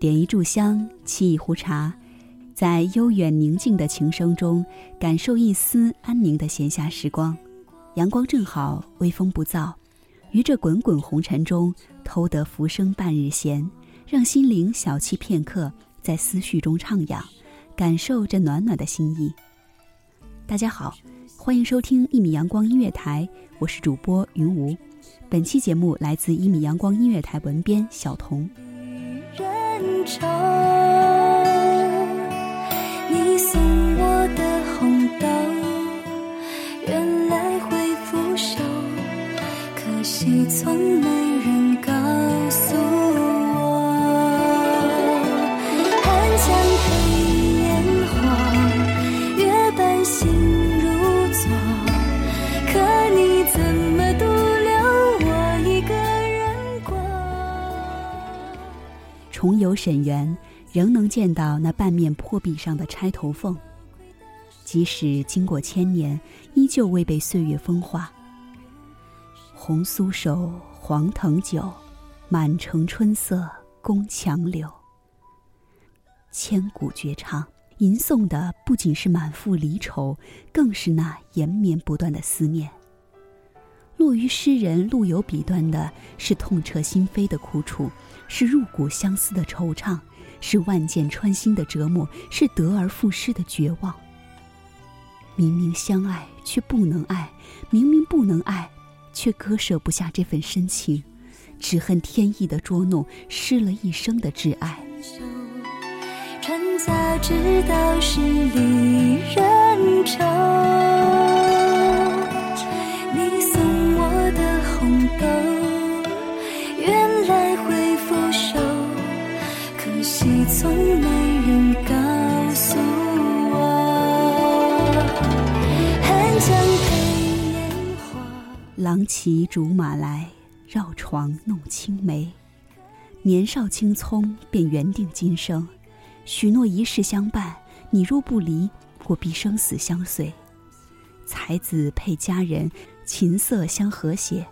点一炷香，沏一壶茶，在悠远宁静的琴声中，感受一丝安宁的闲暇时光。阳光正好，微风不燥，于这滚滚红尘中，偷得浮生半日闲，让心灵小憩片刻，在思绪中徜徉，感受这暖暖的心意。大家好，欢迎收听一米阳光音乐台，我是主播云无。本期节目来自一米阳光音乐台文编小童。人潮，你送我的红豆，原来会腐朽，可惜从重游沈园，仍能见到那半面破壁上的钗头凤，即使经过千年，依旧未被岁月风化。红酥手，黄藤酒，满城春色宫墙柳。千古绝唱，吟诵的不仅是满腹离愁，更是那延绵不断的思念。落于诗人陆游笔端的是痛彻心扉的苦楚，是入骨相思的惆怅，是万箭穿心的折磨，是得而复失的绝望。明明相爱却不能爱，明明不能爱，却割舍不下这份深情，只恨天意的捉弄，失了一生的挚爱。船家知道是离人愁，从没人告诉我。寒江黑烟花。郎骑竹马来，绕床弄青梅。年少青葱，便缘定今生，许诺一世相伴。你若不离，我必生死相随。才子配佳人，琴瑟相和谐，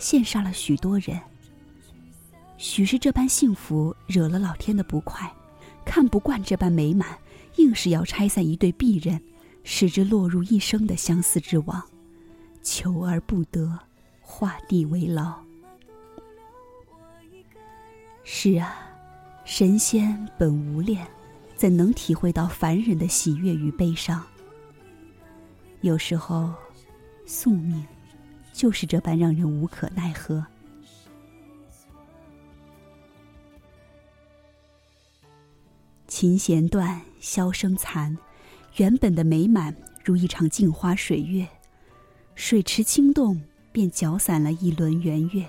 羡煞了许多人。许是这般幸福惹了老天的不快，看不惯这般美满，硬是要拆散一对璧人，使之落入一生的相思之网。求而不得，画地为牢。是啊，神仙本无恋，怎能体会到凡人的喜悦与悲伤？有时候，宿命就是这般让人无可奈何。琴弦断，箫声残，原本的美满如一场镜花水月，水池轻动，便搅散了一轮圆月。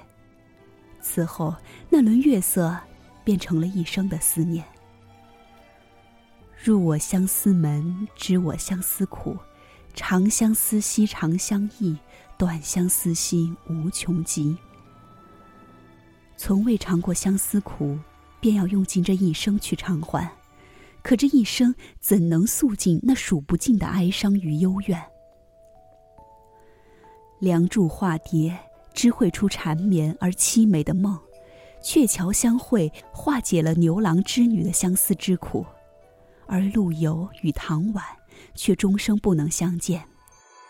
此后，那轮月色变成了一生的思念。入我相思门，知我相思苦。长相思兮长相忆，短相思兮无穷极。从未尝过相思苦，便要用尽这一生去偿还。可这一生怎能诉尽那数不尽的哀伤与幽怨？梁祝化蝶，织绘出缠绵而凄美的梦；鹊桥相会，化解了牛郎织女的相思之苦。而陆游与唐婉。却终生不能相见。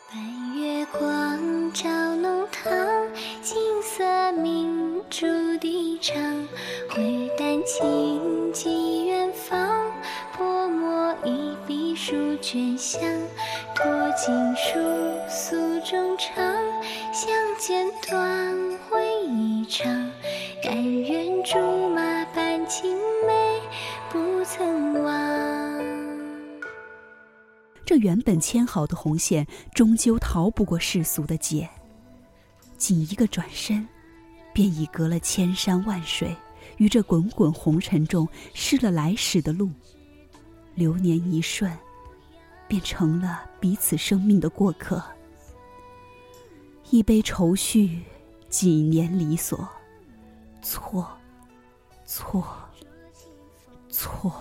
白月光照弄堂，金色明珠低唱。挥丹轻卷香。托锦书诉衷肠，相见短会一场。但愿竹马伴青梅，不曾忘。这原本牵好的红线，终究逃不过世俗的劫。仅一个转身，便已隔了千山万水，于这滚滚红尘中失了来时的路。流年一瞬，便成了彼此生命的过客。一杯愁绪，几年离索，错，错，错。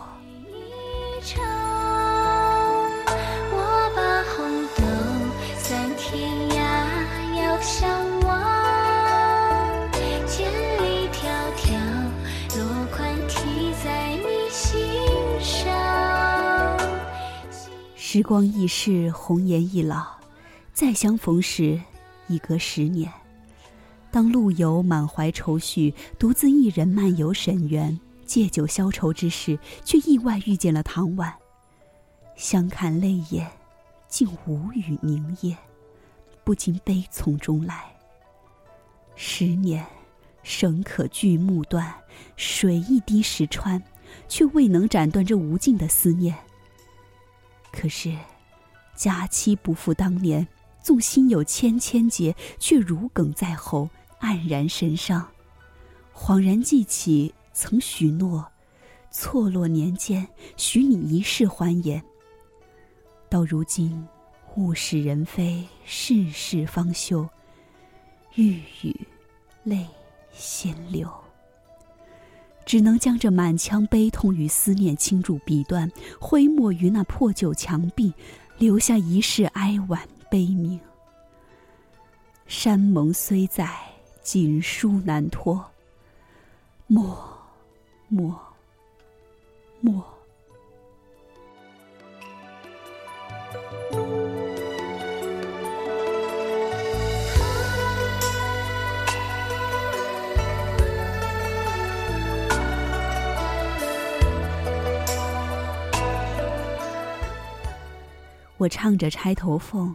时光易逝，红颜易老，再相逢时，已隔十年。当陆游满怀愁绪，独自一人漫游沈园，借酒消愁之时，却意外遇见了唐婉。相看泪眼，竟无语凝噎，不禁悲从中来。十年，绳可锯木断，水一滴石穿，却未能斩断这无尽的思念。可是，佳期不复当年，纵心有千千结，却如鲠在喉，黯然神伤。恍然记起，曾许诺，错落年间，许你一世欢颜。到如今，物是人非，世事方休，欲语泪先流。只能将这满腔悲痛与思念倾注笔端，挥墨于那破旧墙壁，留下一世哀婉悲鸣。山盟虽在，锦书难托。莫，莫，莫。我唱着《钗头凤》，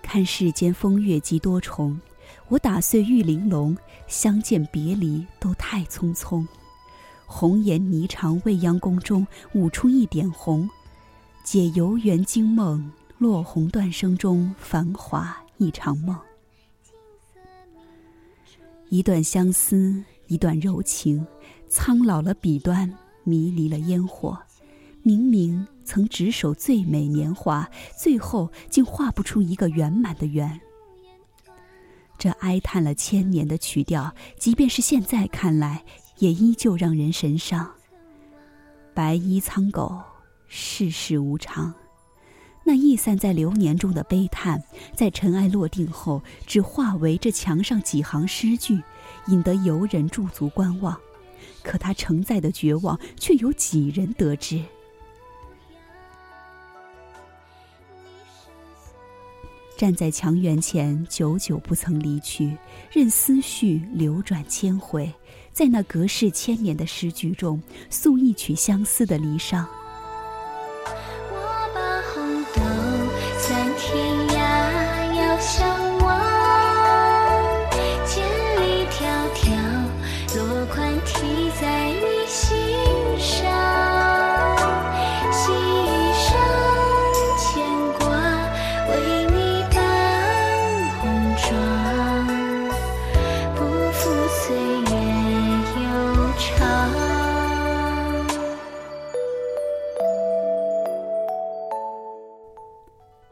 看世间风月几多重。我打碎玉玲珑，相见别离都太匆匆。红颜霓裳未央宫中，舞出一点红，解游园惊梦，落红断声中，繁华一场梦。一段相思，一段柔情，苍老了笔端，迷离了烟火。明明。曾执手最美年华，最后竟画不出一个圆满的圆。这哀叹了千年的曲调，即便是现在看来，也依旧让人神伤。白衣苍狗，世事无常。那溢散在流年中的悲叹，在尘埃落定后，只化为这墙上几行诗句，引得游人驻足观望。可他承载的绝望，却有几人得知？站在墙垣前，久久不曾离去，任思绪流转千回，在那隔世千年的诗句中，诉一曲相思的离殇。